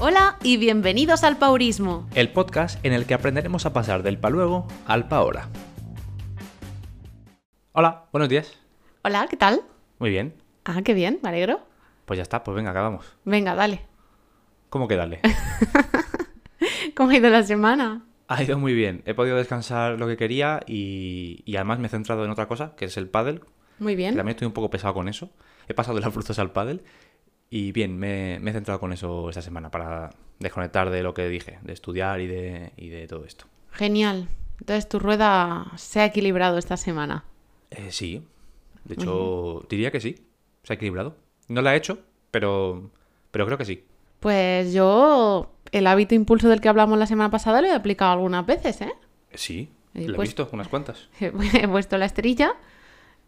Hola y bienvenidos al Paurismo. el podcast en el que aprenderemos a pasar del pa luego al pa ahora. Hola, buenos días. Hola, ¿qué tal? Muy bien. Ah, qué bien, me alegro. Pues ya está, pues venga, acabamos. Venga, dale. ¿Cómo que dale? ¿Cómo ha ido la semana? Ha ido muy bien. He podido descansar lo que quería y, y además me he centrado en otra cosa, que es el pádel. Muy bien. también estoy un poco pesado con eso. He pasado de las frutas al pádel y bien, me, me he centrado con eso esta semana para desconectar de lo que dije, de estudiar y de, y de todo esto. Genial. Entonces tu rueda se ha equilibrado esta semana. Eh, sí, de hecho diría que sí, se ha equilibrado. No la he hecho, pero, pero creo que sí. Pues yo el hábito impulso del que hablamos la semana pasada lo he aplicado algunas veces, ¿eh? Sí, lo he pues- visto, unas cuantas. He puesto la esterilla.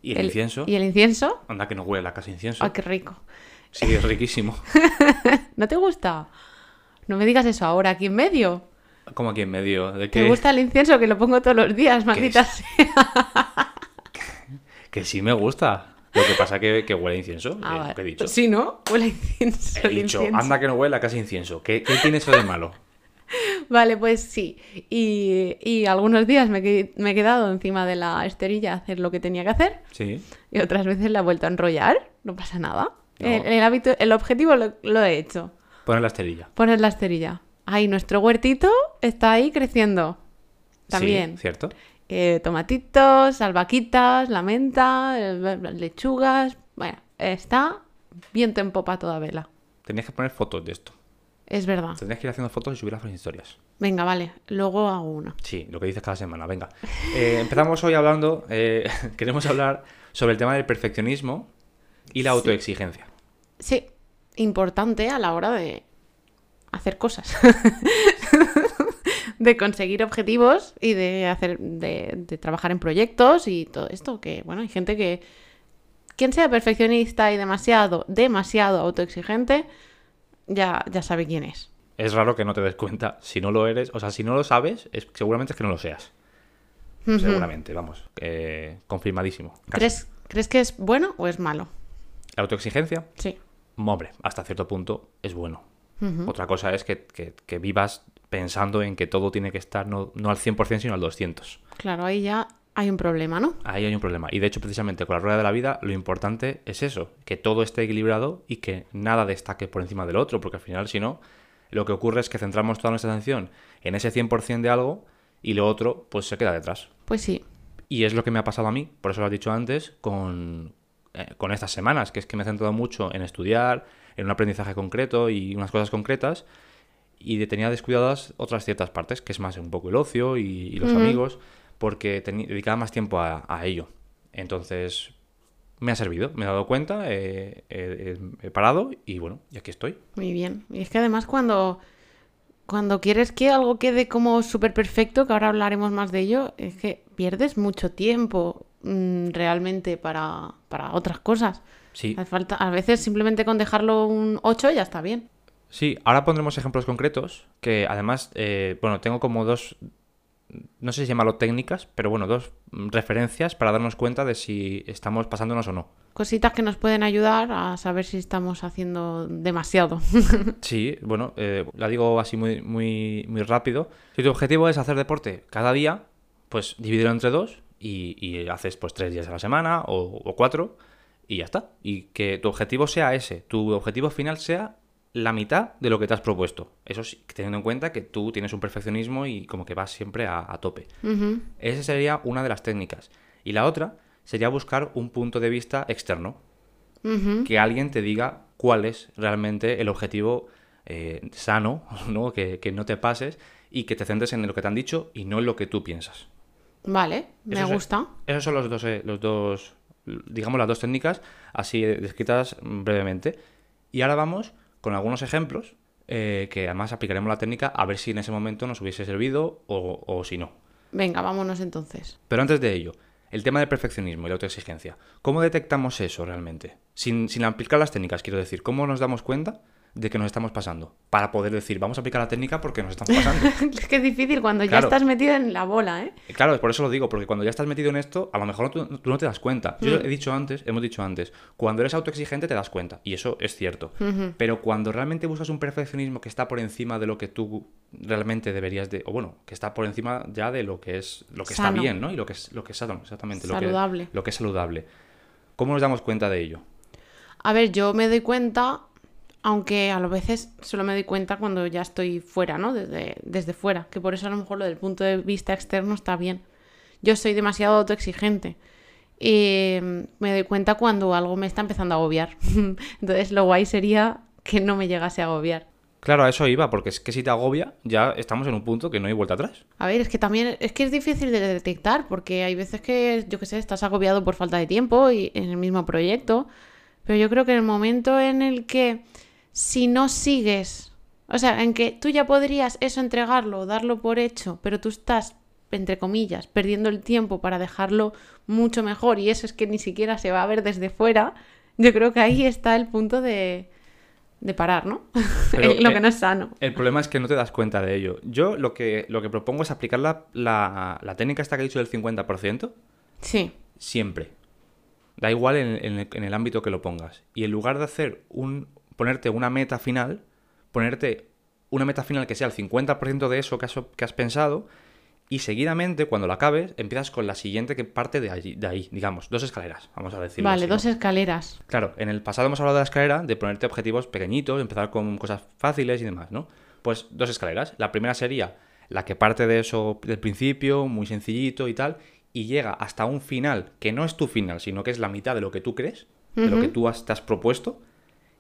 Y el, incienso. Y el incienso. Anda que no huele la casa incienso. ¡Ah, qué rico! Sí, es riquísimo. ¿No te gusta? No me digas eso ahora, aquí en medio. Como aquí en medio. De ¿Te gusta el incienso que lo pongo todos los días, maldita sea? que sí me gusta. Lo que pasa que, que huele a incienso. Ah, vale. que he dicho. Sí, ¿no? Huele a incienso. He dicho, incienso. anda que no huele de incienso. ¿Qué, qué tiene eso de malo? Vale, pues sí. Y, y algunos días me, me he quedado encima de la esterilla a hacer lo que tenía que hacer Sí. y otras veces la he vuelto a enrollar. No pasa nada. No. El, el hábito, el objetivo lo, lo he hecho. Poner la esterilla. Poner la esterilla. Ahí, nuestro huertito está ahí creciendo. También. Sí, ¿cierto? Eh, tomatitos, albahaquitas, la menta, eh, lechugas. Bueno, está viento en popa toda vela. Tenías que poner fotos de esto. Es verdad. Tendrías que ir haciendo fotos y subirlas a las historias. Venga, vale. Luego hago una. Sí, lo que dices cada semana, venga. Eh, empezamos hoy hablando, eh, queremos hablar sobre el tema del perfeccionismo y la autoexigencia. Sí, importante a la hora de hacer cosas. de conseguir objetivos y de hacer de, de trabajar en proyectos y todo esto. Que bueno, hay gente que. Quien sea perfeccionista y demasiado, demasiado autoexigente, ya, ya sabe quién es. Es raro que no te des cuenta si no lo eres, o sea, si no lo sabes, es, seguramente es que no lo seas. Seguramente, vamos, eh, confirmadísimo. casi. ¿Crees, ¿Crees que es bueno o es malo? La autoexigencia, Sí. Hombre, hasta cierto punto es bueno. Otra cosa es que, que- que vivas pensando en que todo tiene que estar no, no al 100% sino al 200%. Claro, ahí ya hay un problema, ¿no? Ahí hay un problema. Y de hecho, precisamente con la rueda de la vida, lo importante es eso, que todo esté equilibrado y que nada destaque por encima del otro, porque al final, si no, lo que ocurre es que centramos toda nuestra atención en ese 100% de algo y lo otro, pues se queda detrás. Pues sí. Y es lo que me ha pasado a mí, por eso lo has dicho antes, con, eh, con estas semanas, que es que me he centrado mucho en estudiar, en un aprendizaje concreto y unas cosas concretas, y tenía descuidadas otras ciertas partes, que es más un poco el ocio y, y los amigos, porque dedicaba más tiempo a, a ello. Entonces, me ha servido, me he dado cuenta, eh, he parado y bueno, y aquí estoy. Muy bien. Y es que además cuando, cuando quieres que algo quede como súper perfecto, que ahora hablaremos más de ello, es que pierdes mucho tiempo mm, realmente para, para otras cosas. Sí, Hace falta, a veces simplemente con dejarlo un 8 ya está bien. Sí, ahora pondremos ejemplos concretos que además, eh, bueno, tengo como dos, no sé si llamarlo técnicas, pero bueno, dos referencias para darnos cuenta de si estamos pasándonos o no. Cositas que nos pueden ayudar a saber si estamos haciendo demasiado. Sí, bueno, eh, la digo así muy, muy, muy rápido. Si tu objetivo es hacer deporte cada día, pues divídelo entre dos y, y haces pues tres días a la semana o, o cuatro y ya está. Y que tu objetivo sea ese, tu objetivo final sea la mitad de lo que te has propuesto. Eso sí, teniendo en cuenta que tú tienes un perfeccionismo y como que vas siempre a, a tope. Esa sería una de las técnicas. Y la otra sería buscar un punto de vista externo. Que alguien te diga cuál es realmente el objetivo eh, sano, ¿no? Que, que no te pases y que te centres en lo que te han dicho y no en lo que tú piensas. Vale, me gusta. Esos son los dos, eh, los dos, digamos, las dos técnicas así descritas brevemente. Y ahora vamos con algunos ejemplos eh, que además aplicaremos la técnica a ver si en ese momento nos hubiese servido o, o si no. Venga, vámonos entonces. Pero antes de ello, el tema del perfeccionismo y la autoexigencia. ¿Cómo detectamos eso realmente? Sin, sin aplicar las técnicas, quiero decir. ¿Cómo nos damos cuenta de que nos estamos pasando. Para poder decir, vamos a aplicar la técnica porque nos estamos pasando. es que es difícil cuando ya estás metido en la bola, ¿eh? Claro, por eso lo digo, porque cuando ya estás metido en esto, a lo mejor tú, tú no te das cuenta. Yo Mm. he dicho antes, hemos dicho antes, cuando eres autoexigente te das cuenta, y eso es cierto. Pero cuando realmente buscas un perfeccionismo que está por encima de lo que tú realmente deberías de, o bueno, que está por encima ya de lo que es lo que Sano. está bien, ¿no? Y lo que es lo que es sano, exactamente, lo que- Saludable. lo que es saludable. ¿Cómo nos damos cuenta de ello? A ver, yo me doy cuenta, aunque a veces solo me doy cuenta cuando ya estoy fuera, ¿no? Desde, desde fuera, que por eso a lo mejor lo del punto de vista externo está bien. Yo soy demasiado autoexigente. Y me doy cuenta cuando algo me está empezando a agobiar. Entonces lo guay sería que no me llegase a agobiar. Claro, a eso iba, porque es que si te agobia, ya estamos en un punto que no hay vuelta atrás. A ver, es que también es que es difícil de detectar porque hay veces que, yo qué sé, estás agobiado por falta de tiempo y en el mismo proyecto, pero yo creo que en el momento en el que si no sigues, o sea, en que tú ya podrías eso entregarlo, darlo por hecho, pero tú estás entre comillas, perdiendo el tiempo para dejarlo mucho mejor y eso es que ni siquiera se va a ver desde fuera, yo creo que ahí está el punto de, de parar, ¿no? Lo eh, que no es sano. El problema es que no te das cuenta de ello. Yo lo que, lo que propongo es aplicar la, la, la técnica esta que he dicho del 50%, Sí, siempre. Da igual en, en el, en el ámbito que lo pongas. Y en lugar de hacer un. Ponerte una meta final, ponerte una meta final que sea el 50% de eso que has, que has pensado. Y seguidamente, cuando lo acabes, empiezas con la siguiente que parte de, allí, de ahí, digamos, dos escaleras, vamos a decirlo. vale, así, ¿no? dos escaleras. Claro, en el pasado hemos hablado de la escalera, de ponerte objetivos pequeñitos, empezar con cosas fáciles y demás, ¿no? Pues dos escaleras. La primera sería la que parte de eso del principio, muy sencillito y tal, y llega hasta un final que no es tu final, sino que es la mitad de lo que tú crees, de lo que tú has, te has propuesto.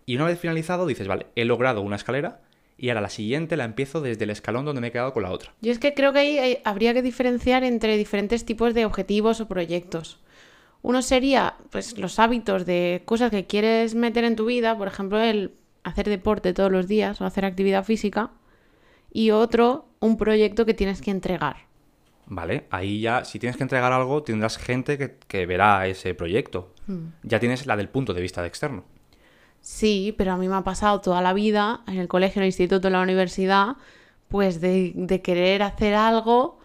Y una vez finalizado dices, vale, he logrado una escalera y ahora la siguiente la empiezo desde el escalón donde me he quedado con la otra. Yo es que creo que ahí habría que diferenciar entre diferentes tipos de objetivos o proyectos. Uno sería, pues, los hábitos de cosas que quieres meter en tu vida, por ejemplo, el hacer deporte todos los días o hacer actividad física. Y otro, un proyecto que tienes que entregar. Vale, ahí ya, si tienes que entregar algo, tendrás gente que, que verá ese proyecto. Ya tienes la del punto de vista de externo. Sí, pero a mí me ha pasado toda la vida, en el colegio, en el instituto, en la universidad, pues de, de querer hacer algo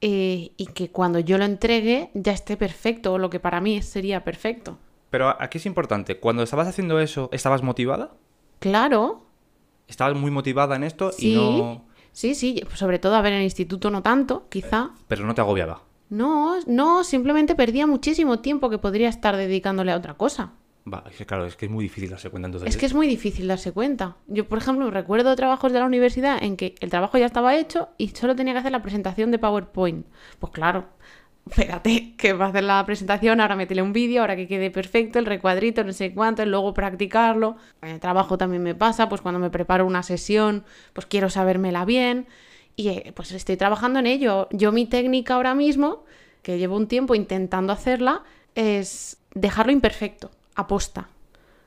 eh, y que cuando yo lo entregue ya esté perfecto, o lo que para mí sería perfecto. Pero aquí es importante, cuando estabas haciendo eso, ¿estabas motivada? Claro, Estabas muy motivada en esto sí, y no... sí, sí, sobre todo a ver en el instituto no tanto, quizá. Pero no te agobiaba. No, no, simplemente perdía muchísimo tiempo que podría estar dedicándole a otra cosa. Va, es que claro, es que es muy difícil darse cuenta entonces. Es que es muy difícil darse cuenta. Yo, por ejemplo, recuerdo trabajos de la universidad en que el trabajo ya estaba hecho y solo tenía que hacer la presentación de PowerPoint. Pues claro, espérate, que va a hacer la presentación, ahora métele un vídeo, ahora que quede perfecto, el recuadrito, no sé cuánto, y luego practicarlo. En el trabajo también me pasa, pues cuando me preparo una sesión, pues quiero sabérmela bien. Y eh, pues estoy trabajando en ello. Yo mi técnica ahora mismo, que llevo un tiempo intentando hacerla, es dejarlo imperfecto, aposta.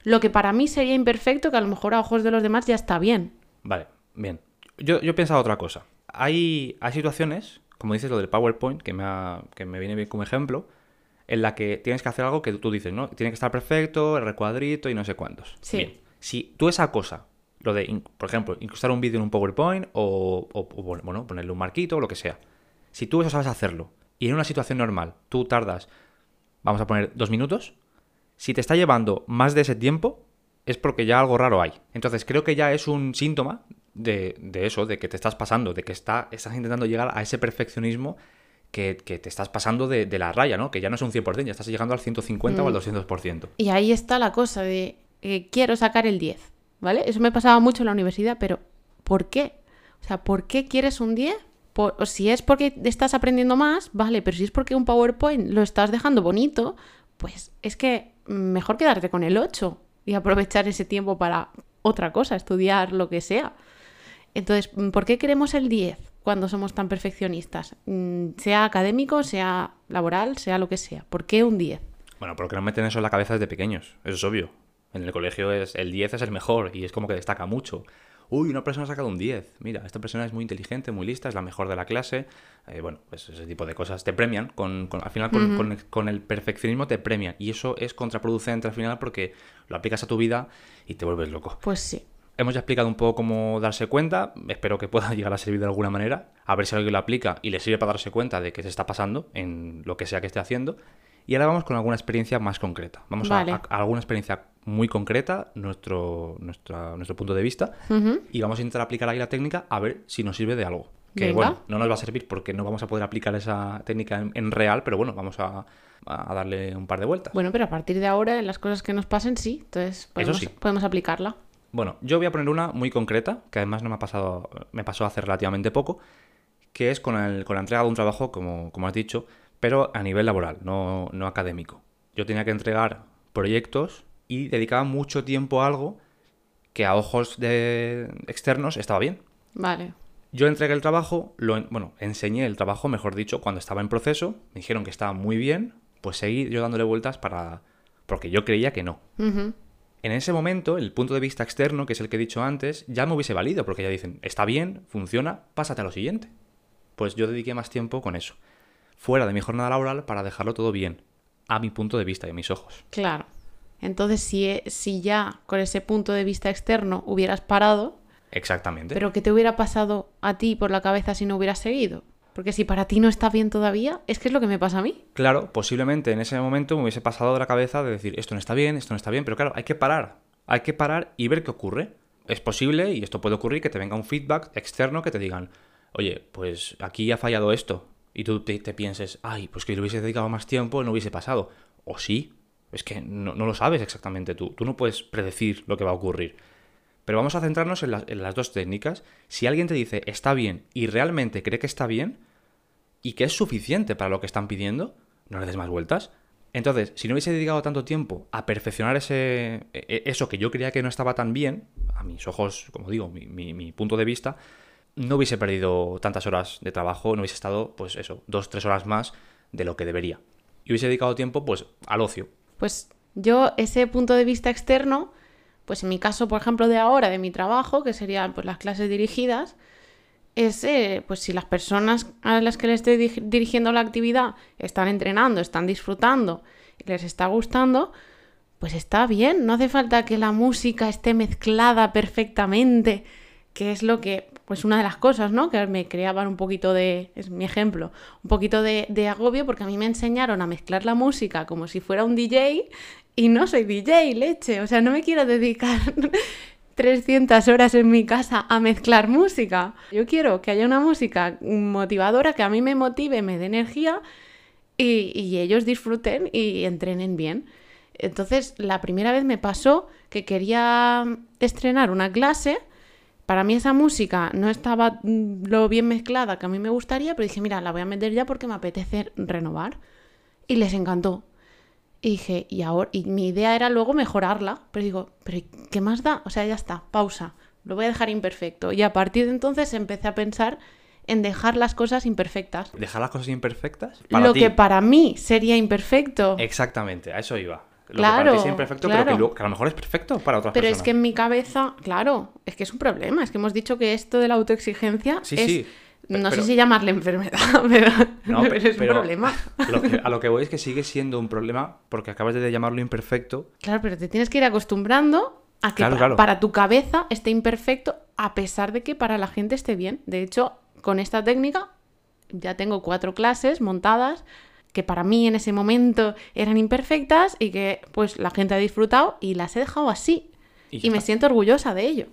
Lo que para mí sería imperfecto, que a lo mejor a ojos de los demás ya está bien. Vale, bien. Yo, yo he pensado otra cosa. Hay, hay situaciones, como dices lo del PowerPoint, que me, ha- que me viene bien como ejemplo, en la que tienes que hacer algo que tú dices, ¿no? Tiene que estar perfecto, el recuadrito y no sé cuántos. Sí. Bien. Si tú esa cosa, lo de, por ejemplo, incrustar un vídeo en un PowerPoint o, o- o, bueno, ponerle un marquito o lo que sea. Si tú eso sabes hacerlo y en una situación normal tú tardas, vamos a poner dos minutos, si te está llevando más de ese tiempo, es porque ya algo raro hay. Entonces creo que ya es un síntoma de, de eso, de que te estás pasando, de que está, estás intentando llegar a ese perfeccionismo que, que te estás pasando de, de la raya, ¿no? Que ya no es un 100%, ya estás llegando al 150 o al 200%. Y ahí está la cosa de eh, quiero sacar el 10, ¿vale? Eso me pasaba mucho en la universidad, pero ¿por qué? O sea, ¿por qué quieres un 10? Por- o si es porque estás aprendiendo más, vale, pero si es porque un PowerPoint lo estás dejando bonito, pues es que mejor quedarte con el 8 y aprovechar ese tiempo para otra cosa, estudiar lo que sea. Entonces, ¿por qué queremos el 10 cuando somos tan perfeccionistas? Mm, Sea académico, sea laboral, sea lo que sea. ¿Por qué un 10? Bueno, pero que no meten eso en la cabeza desde pequeños, eso es obvio. En el colegio es el 10 es el mejor y es como que destaca mucho. Uy, una persona ha sacado un 10. Mira, esta persona es muy inteligente, muy lista, es la mejor de la clase. Eh, bueno, pues ese tipo de cosas te premian. Con, con- al final, con, con- con el perfeccionismo te premian. Y eso es contraproducente al final porque lo aplicas a tu vida y te vuelves loco. Pues sí. Hemos ya explicado un poco cómo darse cuenta, espero que pueda llegar a servir de alguna manera, a ver si alguien lo aplica y le sirve para darse cuenta de que se está pasando en lo que sea que esté haciendo. Y ahora vamos con alguna experiencia más concreta. Vamos a- Vale. a, a alguna experiencia muy concreta, nuestro, nuestra- nuestro punto de vista, y vamos a intentar aplicar ahí la técnica a ver si nos sirve de algo. Que Venga. bueno, no nos va a servir porque no vamos a poder aplicar esa técnica en, en real, pero bueno, vamos a, a darle un par de vueltas. Bueno, pero a partir de ahora, en las cosas que nos pasen, sí. Entonces, podemos, sí. podemos aplicarla. Bueno, yo voy a poner una muy concreta, que además no me ha pasado, me pasó hace relativamente poco, que es con, el- con la entrega de un trabajo, como, como has dicho, pero a nivel laboral, no, no académico. Yo tenía que entregar proyectos y dedicaba mucho tiempo a algo que a ojos de externos estaba bien. Vale. Yo entregué el trabajo, lo, en- bueno, enseñé el trabajo, mejor dicho, cuando estaba en proceso, me dijeron que estaba muy bien, pues seguí yo dándole vueltas para... porque yo creía que no. En ese momento, el punto de vista externo, que es el que he dicho antes, ya me hubiese valido, porque ya dicen, está bien, funciona, pásate a lo siguiente. Pues yo dediqué más tiempo con eso, fuera de mi jornada laboral, para dejarlo todo bien, a mi punto de vista y a mis ojos. Claro. Entonces, si, e- si ya con ese punto de vista externo hubieras parado, Exactamente. pero ¿qué te hubiera pasado a ti por la cabeza si no hubieras seguido? Porque si para ti no está bien todavía, es que es lo que me pasa a mí. Claro, posiblemente en ese momento me hubiese pasado de la cabeza de decir, esto no está bien, esto no está bien, pero claro, hay que parar. Hay que parar y ver qué ocurre. Es posible, y esto puede ocurrir, que te venga un feedback externo que te digan, oye, pues aquí ha fallado esto. Y tú te, pienses, ay, pues que le hubiese dedicado más tiempo, no hubiese pasado. O sí, es que no, lo sabes exactamente tú. Tú no puedes predecir lo que va a ocurrir. Pero vamos a centrarnos en, las- dos técnicas. Si alguien te dice está bien y realmente cree que está bien y que es suficiente para lo que están pidiendo, no le des más vueltas. Entonces, si no hubiese dedicado tanto tiempo a perfeccionar ese, e- eso que yo creía que no estaba tan bien, a mis ojos, como digo, mi punto de vista, no hubiese perdido tantas horas de trabajo, no hubiese estado, pues eso, dos, tres horas más de lo que debería. Y hubiese dedicado tiempo, pues, al ocio. Pues yo, ese punto de vista externo, pues en mi caso, por ejemplo, de ahora, de mi trabajo, que serían pues, las clases dirigidas, es eh, pues si las personas a las que le estoy di- dirigiendo la actividad están entrenando, están disfrutando y les está gustando, pues está bien, no hace falta que la música esté mezclada perfectamente, que es lo que, pues una de las cosas, ¿no? Que me creaban un poquito de, es mi ejemplo, un poquito de, agobio porque a mí me enseñaron a mezclar la música como si fuera un DJ y no soy DJ, leche, o sea, no me quiero dedicar 300 horas en mi casa a mezclar música. Yo quiero que haya una música motivadora que a mí me motive, me dé energía y, y ellos disfruten y entrenen bien. Entonces, la primera vez me pasó que quería estrenar una clase. Para mí esa música no estaba mm, lo bien mezclada que a mí me gustaría, pero dije, mira, la voy a meter ya porque me apetece renovar. Y les encantó. Y dije, y ahora, y mi idea era luego mejorarla, pero digo, pero ¿qué más da? O sea, ya está, pausa, lo voy a dejar imperfecto. Y a partir de entonces empecé a pensar en dejar las cosas imperfectas. Dejar las cosas imperfectas. lo ti. que para mí sería imperfecto. Exactamente, a eso iba. Lo Claro, que para ti es imperfecto, pero claro. que, luego- que a lo mejor es perfecto para otras Pero personas. es que en mi cabeza, claro, es que es un problema. Es que hemos dicho que esto de la autoexigencia Sí, es, sí, no pero- sé si llamarle enfermedad, pero, No, pero pe- es pero un problema. lo que- a lo que voy es que sigue siendo un problema porque acabas de llamarlo imperfecto. Claro, pero te tienes que ir acostumbrando a que Claro, pa- claro. para tu cabeza esté imperfecto, a pesar de que para la gente esté bien. De hecho, con esta técnica ya tengo cuatro clases montadas que para mí en ese momento eran imperfectas y que pues la gente ha disfrutado y las he dejado así. Y me siento orgullosa de ello.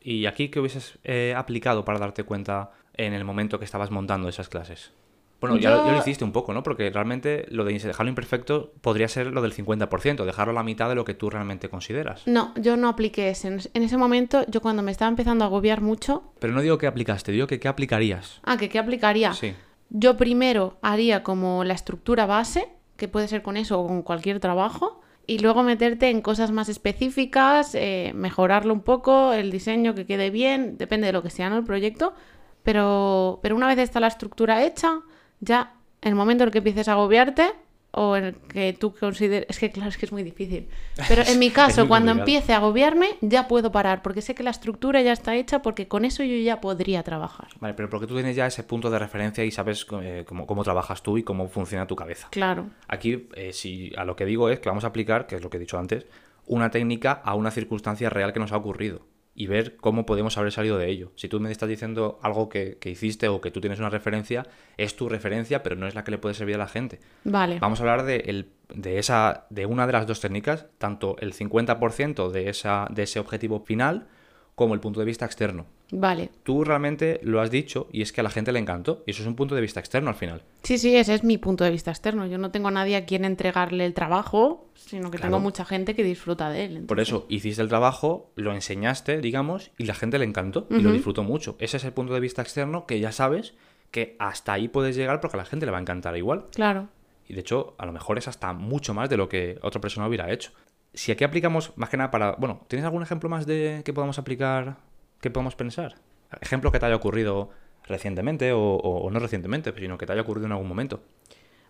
¿Y aquí qué hubieses eh, aplicado para darte cuenta en el momento que estabas montando esas clases? Bueno, ya, lo- ya lo Yo- hiciste un poco, ¿no? Porque realmente lo de dejarlo imperfecto podría ser lo del 50%, dejarlo a la mitad de lo que tú realmente consideras. No, yo no apliqué ese. En ese momento, yo cuando me estaba empezando a agobiar mucho, Pero no digo que aplicaste, digo que qué aplicarías. ah, que qué aplicaría. Sí. Yo primero haría como la estructura base, que puede ser con eso o con cualquier trabajo, y luego meterte en cosas más específicas, eh, mejorarlo un poco, el diseño que quede bien, depende de lo que sea ¿no? el proyecto, pero, pero una vez está la estructura hecha, ya en el momento en el que empieces a agobiarte o el que tú consideres, es que claro, es que es muy difícil, pero en mi caso, cuando complicado. empiece a agobiarme, ya puedo parar, porque sé que la estructura ya está hecha, porque con eso yo ya podría trabajar. Vale, pero porque tú tienes ya ese punto de referencia y sabes eh, cómo, cómo trabajas tú y cómo funciona tu cabeza. Claro. Aquí, eh, si a lo que digo es que vamos a aplicar, que es lo que he dicho antes, una técnica a una circunstancia real que nos ha ocurrido. Y ver cómo podemos haber salido de ello. Si tú me estás diciendo algo que, que hiciste o que tú tienes una referencia, es tu referencia, pero no es la que le puede servir a la gente. Vale. Vamos a hablar de, el- de, esa, de una de las dos técnicas, tanto el 50% de, esa, de ese objetivo final como el punto de vista externo. Vale. Tú realmente lo has dicho y es que a la gente le encantó y eso es un punto de vista externo al final. Sí, sí, ese es mi punto de vista externo. Yo no tengo a nadie a quien entregarle el trabajo, sino que Claro. tengo mucha gente que disfruta de él. Por eso hiciste el trabajo, lo enseñaste, digamos, y la gente le encantó y lo disfrutó mucho. Ese es el punto de vista externo que ya sabes que hasta ahí puedes llegar porque a la gente le va a encantar igual. Claro. Y de hecho, a lo mejor es hasta mucho más de lo que otra persona hubiera hecho. Si aquí aplicamos más que nada para... Bueno, ¿tienes algún ejemplo más de que podamos aplicar, que podamos pensar? Ejemplo que te haya ocurrido recientemente o, o- o no recientemente, sino que te haya ocurrido en algún momento.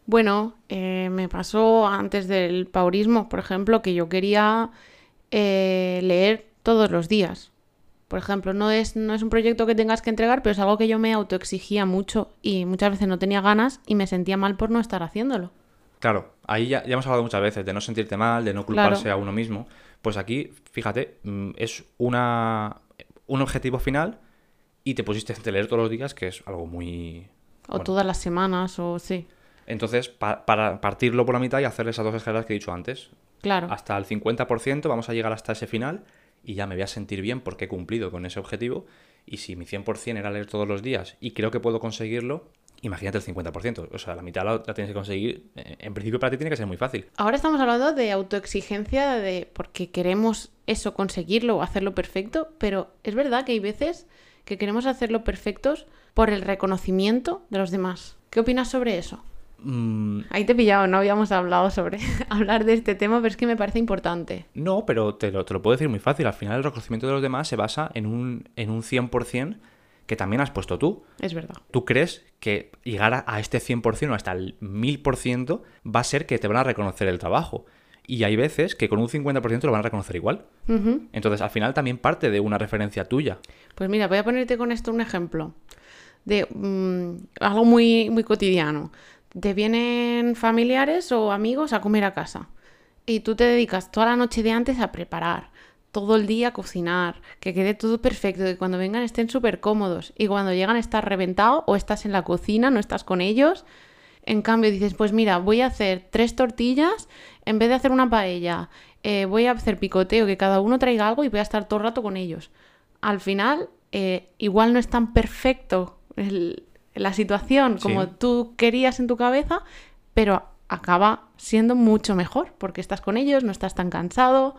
Bueno, eh, me pasó antes del paurismo, por ejemplo, que yo quería eh, leer todos los días. Por ejemplo, no es, no es un proyecto que tengas que entregar, pero es algo que yo me autoexigía mucho y muchas veces no tenía ganas y me sentía mal por no estar haciéndolo. Claro, ahí ya, ya hemos hablado muchas veces de no sentirte mal, de no culparse Claro. a uno mismo. Pues aquí, fíjate, mm, es una, un objetivo final y te pusiste a leer todos los días, que es algo muy... O bueno. todas las semanas, o sí. Entonces, pa- para partirlo por la mitad y hacer esas dos escaleras que he dicho antes. Claro. Hasta el 50% vamos a llegar hasta ese final y ya me voy a sentir bien porque he cumplido con ese objetivo. Y si mi 100% era leer todos los días y creo que puedo conseguirlo, imagínate el 50%. O sea, la mitad la, la tienes que conseguir. eh, En principio para ti tiene que ser muy fácil. Ahora estamos hablando de autoexigencia, de porque queremos eso, conseguirlo o hacerlo perfecto, pero es verdad que hay veces que queremos hacerlo perfectos por el reconocimiento de los demás. ¿Qué opinas sobre eso? Mm, Ahí te he pillado, no habíamos hablado sobre hablar de este tema, pero es que me parece importante. no, pero te lo, te lo puedo decir muy fácil. Al final el reconocimiento de los demás se basa en un, en un 100% que también has puesto tú. Es verdad. ¿Tú crees que llegar a, a este 100% o hasta el 1000% va a ser que te van a reconocer el trabajo? Y hay veces que con un 50% lo van a reconocer igual. Entonces, al final también parte de una referencia tuya. Pues mira, voy a ponerte con esto un ejemplo de mm, algo muy, muy cotidiano. Te vienen familiares o amigos a comer a casa y tú te dedicas toda la noche de antes a preparar, todo el día a cocinar, que quede todo perfecto, que cuando vengan estén súper cómodos y cuando llegan estás reventado o estás en la cocina, no estás con ellos. En cambio dices, pues mira, voy a hacer tres tortillas en vez de hacer una paella. eh, voy a hacer picoteo, que cada uno traiga algo y voy a estar todo el rato con ellos. Al final, eh, igual no es tan perfecto el- la situación como Sí. tú querías en tu cabeza, pero acaba siendo mucho mejor porque estás con ellos, no estás tan cansado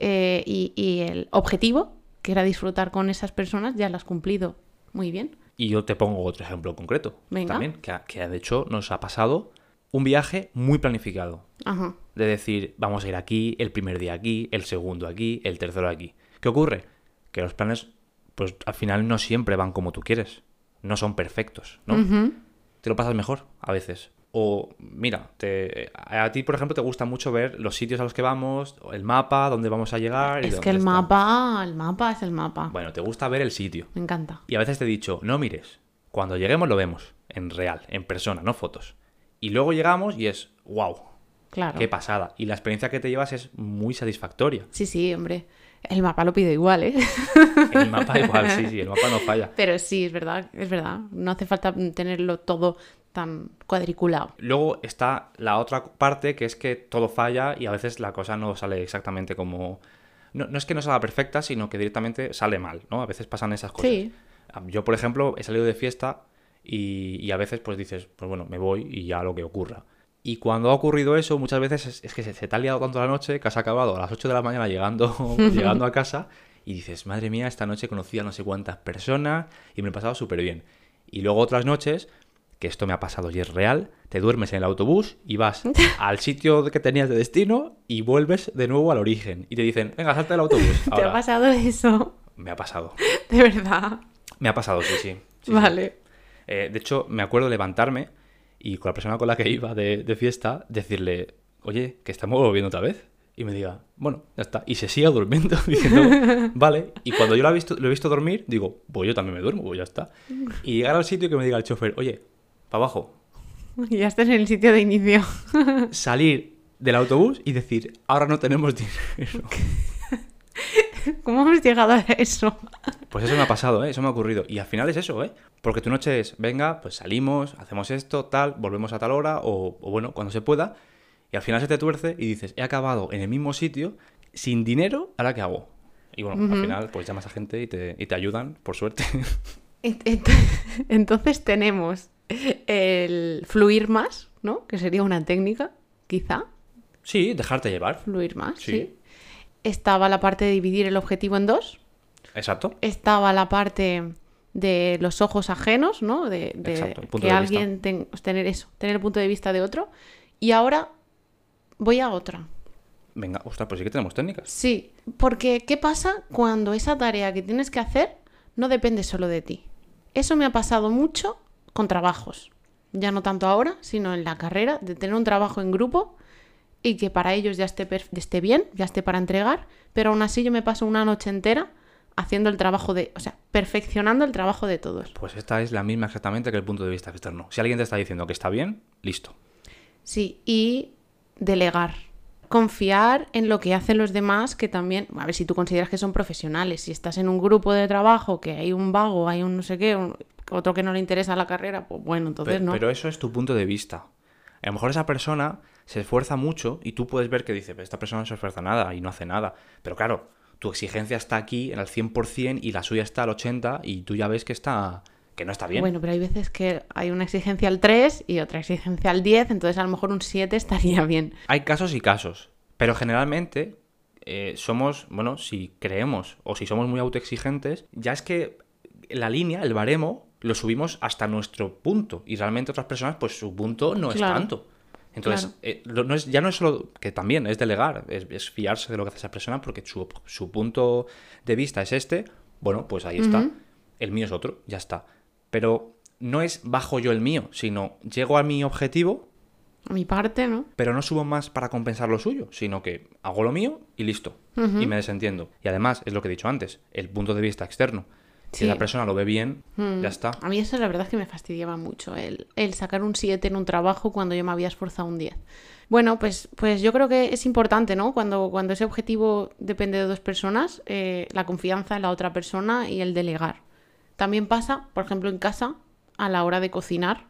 eh, y, y el objetivo, que era disfrutar con esas personas, ya lo has cumplido muy bien. Y yo te pongo otro ejemplo concreto. Venga. También, que, que de hecho nos ha pasado un viaje muy planificado. Ajá. De decir, vamos a ir aquí, el primer día aquí, el segundo aquí, el tercero aquí. ¿Qué ocurre? Que los planes, pues al final no siempre van como tú quieres. No son perfectos, ¿no? Te lo pasas mejor a veces. O, mira, te, a ti, por ejemplo, te gusta mucho ver los sitios a los que vamos, el mapa, dónde vamos a llegar. y Es que el está. mapa, el mapa es el mapa. Bueno, te gusta ver el sitio. Me encanta. Y a veces te he dicho, no mires. Cuando lleguemos lo vemos, en real, en persona, no fotos. Y luego llegamos y es, wow, Claro. qué pasada. Y la experiencia que te llevas es muy satisfactoria. Sí, sí, hombre. El mapa lo pido igual, ¿eh? El mapa igual, sí, sí, el mapa no falla. Pero sí, es verdad, es verdad. No hace falta tenerlo todo tan cuadriculado. Luego está la otra parte que es que todo falla y a veces la cosa no sale exactamente como... No, no es que no salga perfecta, sino que directamente sale mal, ¿no? A veces pasan esas cosas. Sí. Yo, por ejemplo, he salido de fiesta y, y a veces pues dices, pues bueno, me voy y ya lo que ocurra. Y cuando ha ocurrido eso, muchas veces es, es que se, se te ha liado tanto la noche que has acabado a las 8 de la mañana llegando, llegando a casa y dices, madre mía, esta noche conocí a no sé cuántas personas y me he pasado súper bien. Y luego otras noches, que esto me ha pasado y es real, te duermes en el autobús y vas al sitio que tenías de destino y vuelves de nuevo al origen. Y te dicen, venga, salta del autobús. ¿Te ha pasado eso? me ha pasado. De verdad. Me ha pasado, sí, sí. Sí, sí. vale. Eh, de hecho, me acuerdo levantarme y con la persona con la que iba de, de fiesta decirle, oye, que estamos volviendo otra vez. Y me diga, bueno, ya está. Y se siga durmiendo diciendo, vale. Y cuando yo lo he, visto, lo he visto dormir, digo, pues yo también me duermo, pues ya está. Y llegar al sitio y que me diga el chofer, oye, para abajo, ya estás en el sitio de inicio. salir del autobús y decir, ahora no tenemos dinero. ¿Cómo hemos llegado a eso? Pues eso me ha pasado, ¿eh? eso me ha ocurrido. Y al final es eso, ¿eh? Porque tu noche es, venga, pues salimos, hacemos esto, tal, volvemos a tal hora, o, o bueno, cuando se pueda. Y al final se te tuerce y dices, he acabado en el mismo sitio, sin dinero, ¿ahora qué hago? Y bueno, al final pues llamas a gente y te, y te ayudan, por suerte. Ent- ent- Entonces tenemos el fluir más, ¿no? Que sería una técnica, quizá. sí, dejarte llevar. Fluir más, Sí. sí. Estaba la parte de dividir el objetivo en dos. Exacto. Estaba la parte de los ojos ajenos, ¿no? De, de Exacto, el punto que de alguien ten- tener eso, tener el punto de vista de otro. Y ahora voy a otra. Venga, ostras, pues sí que tenemos técnicas. Sí, porque ¿qué pasa cuando esa tarea que tienes que hacer no depende solo de ti? Eso me ha pasado mucho con trabajos. Ya no tanto ahora, sino en la carrera, de tener un trabajo en grupo y que para ellos ya esté, esté bien, ya esté para entregar, pero aún así yo me paso una noche entera haciendo el trabajo de, o sea, perfeccionando el trabajo de todos. Pues esta es la misma exactamente que el punto de vista externo. Si alguien te está diciendo que está bien, listo. Sí, y delegar. Confiar en lo que hacen los demás, que también, a ver si tú consideras que son profesionales. Si estás en un grupo de trabajo, que hay un vago, hay un no sé qué, un- otro que no le interesa la carrera, pues bueno, entonces no. Pero eso es tu punto de vista. A lo mejor esa persona se esfuerza mucho y tú puedes ver que dice, esta persona no se esfuerza nada y no hace nada. Pero claro, tu exigencia está aquí en el 100% y la suya está al 80% y tú ya ves que está que no está bien. Bueno, pero hay veces que hay una exigencia al 3 y otra exigencia al 10, entonces a lo mejor un 7 estaría bien. Hay casos y casos, pero generalmente eh, somos, bueno, si creemos o si somos muy autoexigentes, ya es que la línea, el baremo, lo subimos hasta nuestro punto y realmente otras personas, pues su punto no es tanto. Entonces, Claro. eh, lo- no es, ya no es solo que también es delegar, es, es fiarse de lo que hace esa persona porque su, su punto de vista es este, bueno, pues ahí está. El mío es otro, ya está. Pero no es bajo yo el mío, sino llego a mi objetivo, A mi parte, ¿no? pero no subo más para compensar lo suyo, sino que hago lo mío y listo. Y me desentiendo. Y además, es lo que he dicho antes, el punto de vista externo. Si Sí. la persona lo ve bien, Mm. ya está. A mí eso la verdad es que me fastidiaba mucho, el, el sacar un 7 en un trabajo cuando yo me había esforzado un 10. Bueno, pues, pues yo creo que es importante, ¿no? Cuando, cuando ese objetivo depende de dos personas, eh, la confianza en la otra persona y el delegar. También pasa, por ejemplo, en casa, a la hora de cocinar,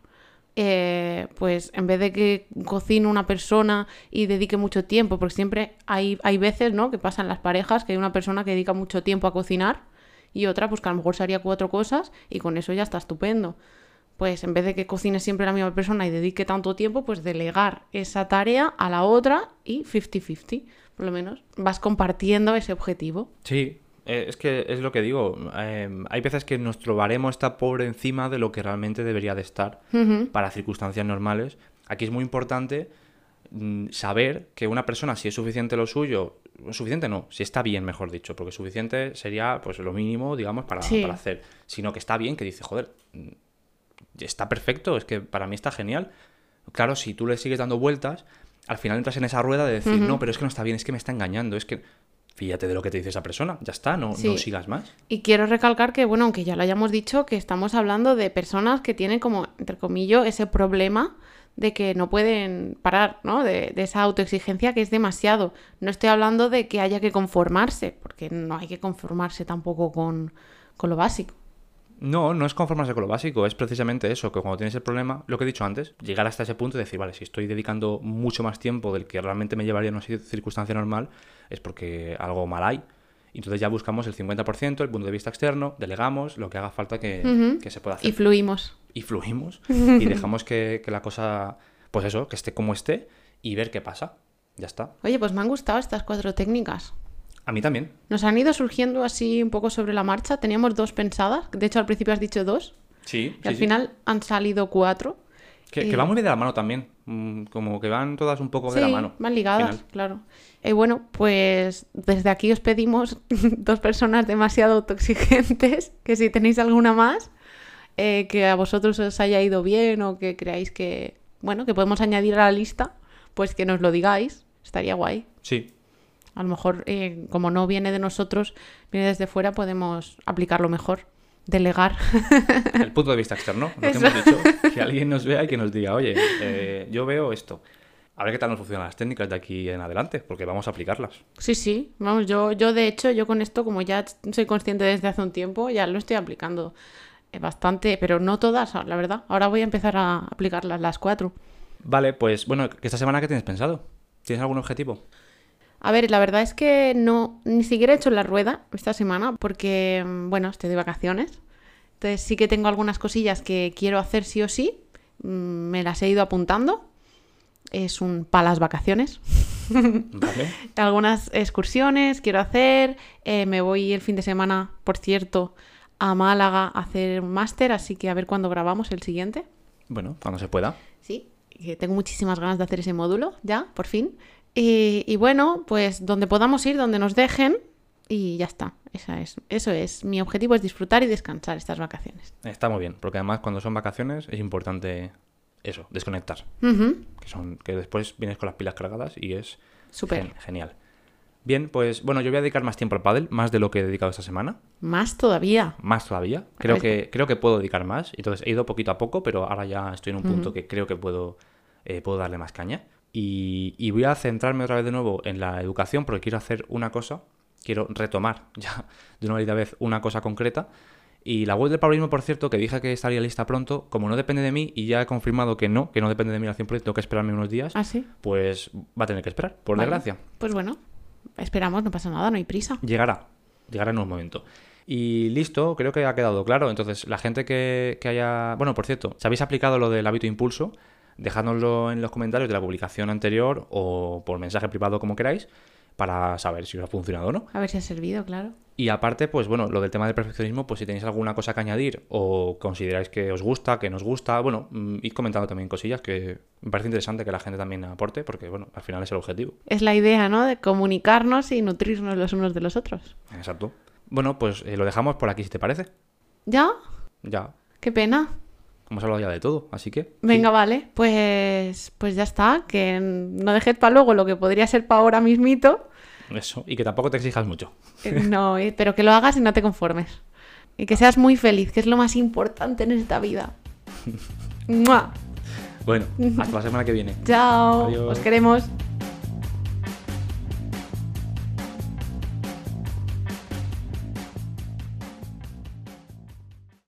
eh, pues en vez de que cocine una persona y dedique mucho tiempo, porque siempre hay, hay veces, ¿no? Que pasan las parejas, que hay una persona que dedica mucho tiempo a cocinar y otra, pues que a lo mejor se haría cuatro cosas y con eso ya está estupendo. Pues en vez de que cocine siempre la misma persona y dedique tanto tiempo, pues delegar esa tarea a la otra y 50-50, por lo menos. Vas compartiendo ese objetivo. Sí, eh, es que es lo que digo. eh, hay veces que nuestro baremo está por encima de lo que realmente debería de estar para circunstancias normales. Aquí es muy importante mm, saber que una persona, si es suficiente lo suyo, suficiente no, si está bien, mejor dicho, porque suficiente sería pues lo mínimo, digamos, para, Sí. para hacer, sino que está bien, que dice, joder, mm, está perfecto, es que para mí está genial. Claro, si tú le sigues dando vueltas, al final entras en esa rueda de decir, no, pero es que no está bien, es que me está engañando, es que fíjate de lo que te dice esa persona, ya está, no, Sí. no sigas más. Y quiero recalcar que, bueno, aunque ya lo hayamos dicho, que estamos hablando de personas que tienen como, entre comillas, ese problema de que no pueden parar, ¿no? De, de esa autoexigencia que es demasiado. No estoy hablando de que haya que conformarse, porque no hay que conformarse tampoco con, con lo básico. No, no es conformarse con lo básico, es precisamente eso, que cuando tienes el problema, lo que he dicho antes, llegar hasta ese punto y decir, vale, si estoy dedicando mucho más tiempo del que realmente me llevaría en una circunstancia normal, es porque algo mal hay. Entonces ya buscamos el 50%, el punto de vista externo, delegamos lo que haga falta que, que se pueda hacer. Y fluimos. Y fluimos y dejamos que, que la cosa, pues eso, que esté como esté y ver qué pasa. Ya está. Oye, pues me han gustado estas cuatro técnicas. A mí también. Nos han ido surgiendo así un poco sobre la marcha. Teníamos dos pensadas. De hecho, al principio has dicho dos. Sí. Y al final han salido cuatro. Que, que eh, va muy de la mano también. Mm, Como que van todas un poco de la mano. van ligadas, final. claro. Y bueno, pues desde aquí os pedimos dos personas demasiado autoexigentes, que si tenéis alguna más, eh, que a vosotros os haya ido bien o que creáis que, bueno, que podemos añadir a la lista, pues que nos lo digáis, estaría guay. Sí. A lo mejor, eh, como no viene de nosotros, viene desde fuera, podemos aplicarlo mejor, delegar. El punto de vista externo. Lo que hemos dicho. Que alguien nos vea y que nos diga, oye, eh, yo veo esto. A ver qué tal nos funcionan las técnicas de aquí en adelante, porque vamos a aplicarlas. Sí, sí, vamos, yo, yo de hecho, yo con esto, como ya soy consciente desde hace un tiempo, ya lo estoy aplicando bastante, pero no todas, la verdad. Ahora voy a empezar a aplicarlas las cuatro. Vale, pues bueno, ¿que esta semana qué tienes pensado? ¿Tienes algún objetivo? A ver, la verdad es que no, ni siquiera he hecho la rueda esta semana, porque, mm, bueno, estoy de vacaciones. Entonces sí que tengo algunas cosillas que quiero hacer sí o sí. Mm, Me las he ido apuntando. Es un palas vacaciones. Vale. algunas excursiones quiero hacer. eh, me voy el fin de semana, por cierto, a Málaga a hacer un máster, así que a ver cuándo grabamos el siguiente. Bueno, cuando se pueda. Sí, que tengo muchísimas ganas de hacer ese módulo, ya, por fin. Y, y bueno, pues donde podamos ir, donde nos dejen, y ya está. Esa es, eso es. Mi objetivo es disfrutar y descansar estas vacaciones. Está muy bien, porque además cuando son vacaciones es importante eso, desconectar. Que, son, que después vienes con las pilas cargadas y es Súper. gen- genial. Bien, pues bueno, yo voy a dedicar más tiempo al pádel, más de lo que he dedicado esta semana. Más todavía. Más todavía. Creo que, creo que puedo dedicar más. Entonces he ido poquito a poco, pero ahora ya estoy en un punto que creo que puedo, eh, puedo darle más caña. Y, y voy a centrarme otra vez de nuevo en la educación porque quiero hacer una cosa, quiero retomar ya de una vez una cosa concreta. Y la web del Paulismo, por cierto, que dije que estaría lista pronto, como no depende de mí y ya he confirmado que no, que no depende de mí al 100%, tengo que esperarme unos días, ¿Ah, sí? pues va a tener que esperar, por Vale. desgracia. Pues bueno, esperamos, no pasa nada, no hay prisa. Llegará, llegará en un momento. Y listo, creo que ha quedado claro. Entonces, la gente que, que haya... Bueno, por cierto, si habéis aplicado lo del hábito impulso, dejádnoslo en los comentarios de la publicación anterior o por mensaje privado como queráis, para saber si os ha funcionado o no. A ver si ha servido, claro. Y aparte, pues bueno, lo del tema del perfeccionismo, pues si tenéis alguna cosa que añadir o consideráis que os gusta, que nos gusta, bueno, mm, id comentando también cosillas que me parece interesante que la gente también aporte, porque bueno, al final es el objetivo. Es la idea, ¿no? De comunicarnos y nutrirnos los unos de los otros. Exacto. Bueno, pues eh, lo dejamos por aquí si te parece. ¿Ya? Ya, Qué pena. Hemos hablado ya de todo, así que... Venga, vale, pues, pues ya está. Que no dejed para luego lo que podría ser para ahora mismito. eso, y que tampoco te exijas mucho. Eh, No, eh, pero que lo hagas y no te conformes. Y que seas muy feliz, que es lo más importante en esta vida. ¡Mua! Bueno, hasta la semana que viene. Chao, Adiós. os queremos.